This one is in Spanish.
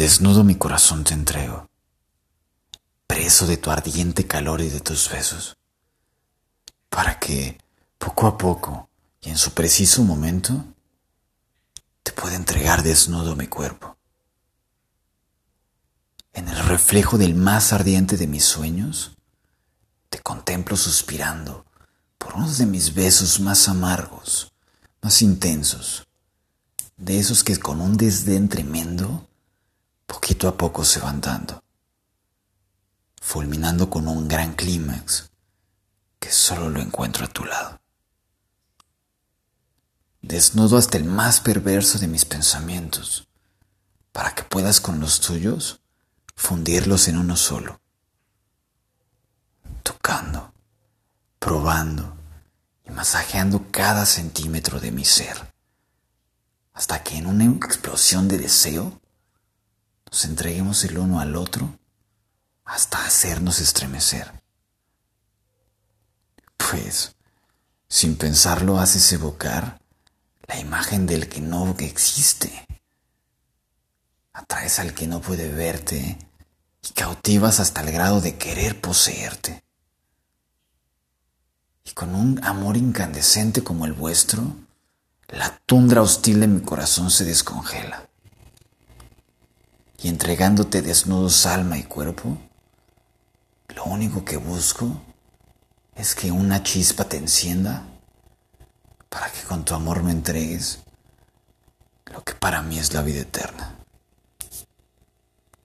Desnudo mi corazón te entrego, preso de tu ardiente calor y de tus besos, para que poco a poco y en su preciso momento te pueda entregar desnudo mi cuerpo. En el reflejo del más ardiente de mis sueños, te contemplo suspirando por uno de mis besos más amargos, más intensos, de esos que con un desdén tremendo poquito a poco se van dando, fulminando con un gran clímax que solo lo encuentro a tu lado. Desnudo hasta el más perverso de mis pensamientos, para que puedas con los tuyos fundirlos en uno solo, tocando, probando y masajeando cada centímetro de mi ser, hasta que en una explosión de deseo nos entreguemos el uno al otro hasta hacernos estremecer. Pues, sin pensarlo, haces evocar la imagen del que no existe. Atraes al que no puede verte y cautivas hasta el grado de querer poseerte. Y con un amor incandescente como el vuestro, la tundra hostil de mi corazón se descongela y entregándote desnudos alma y cuerpo, lo único que busco es que una chispa te encienda para que con tu amor me entregues lo que para mí es la vida eterna.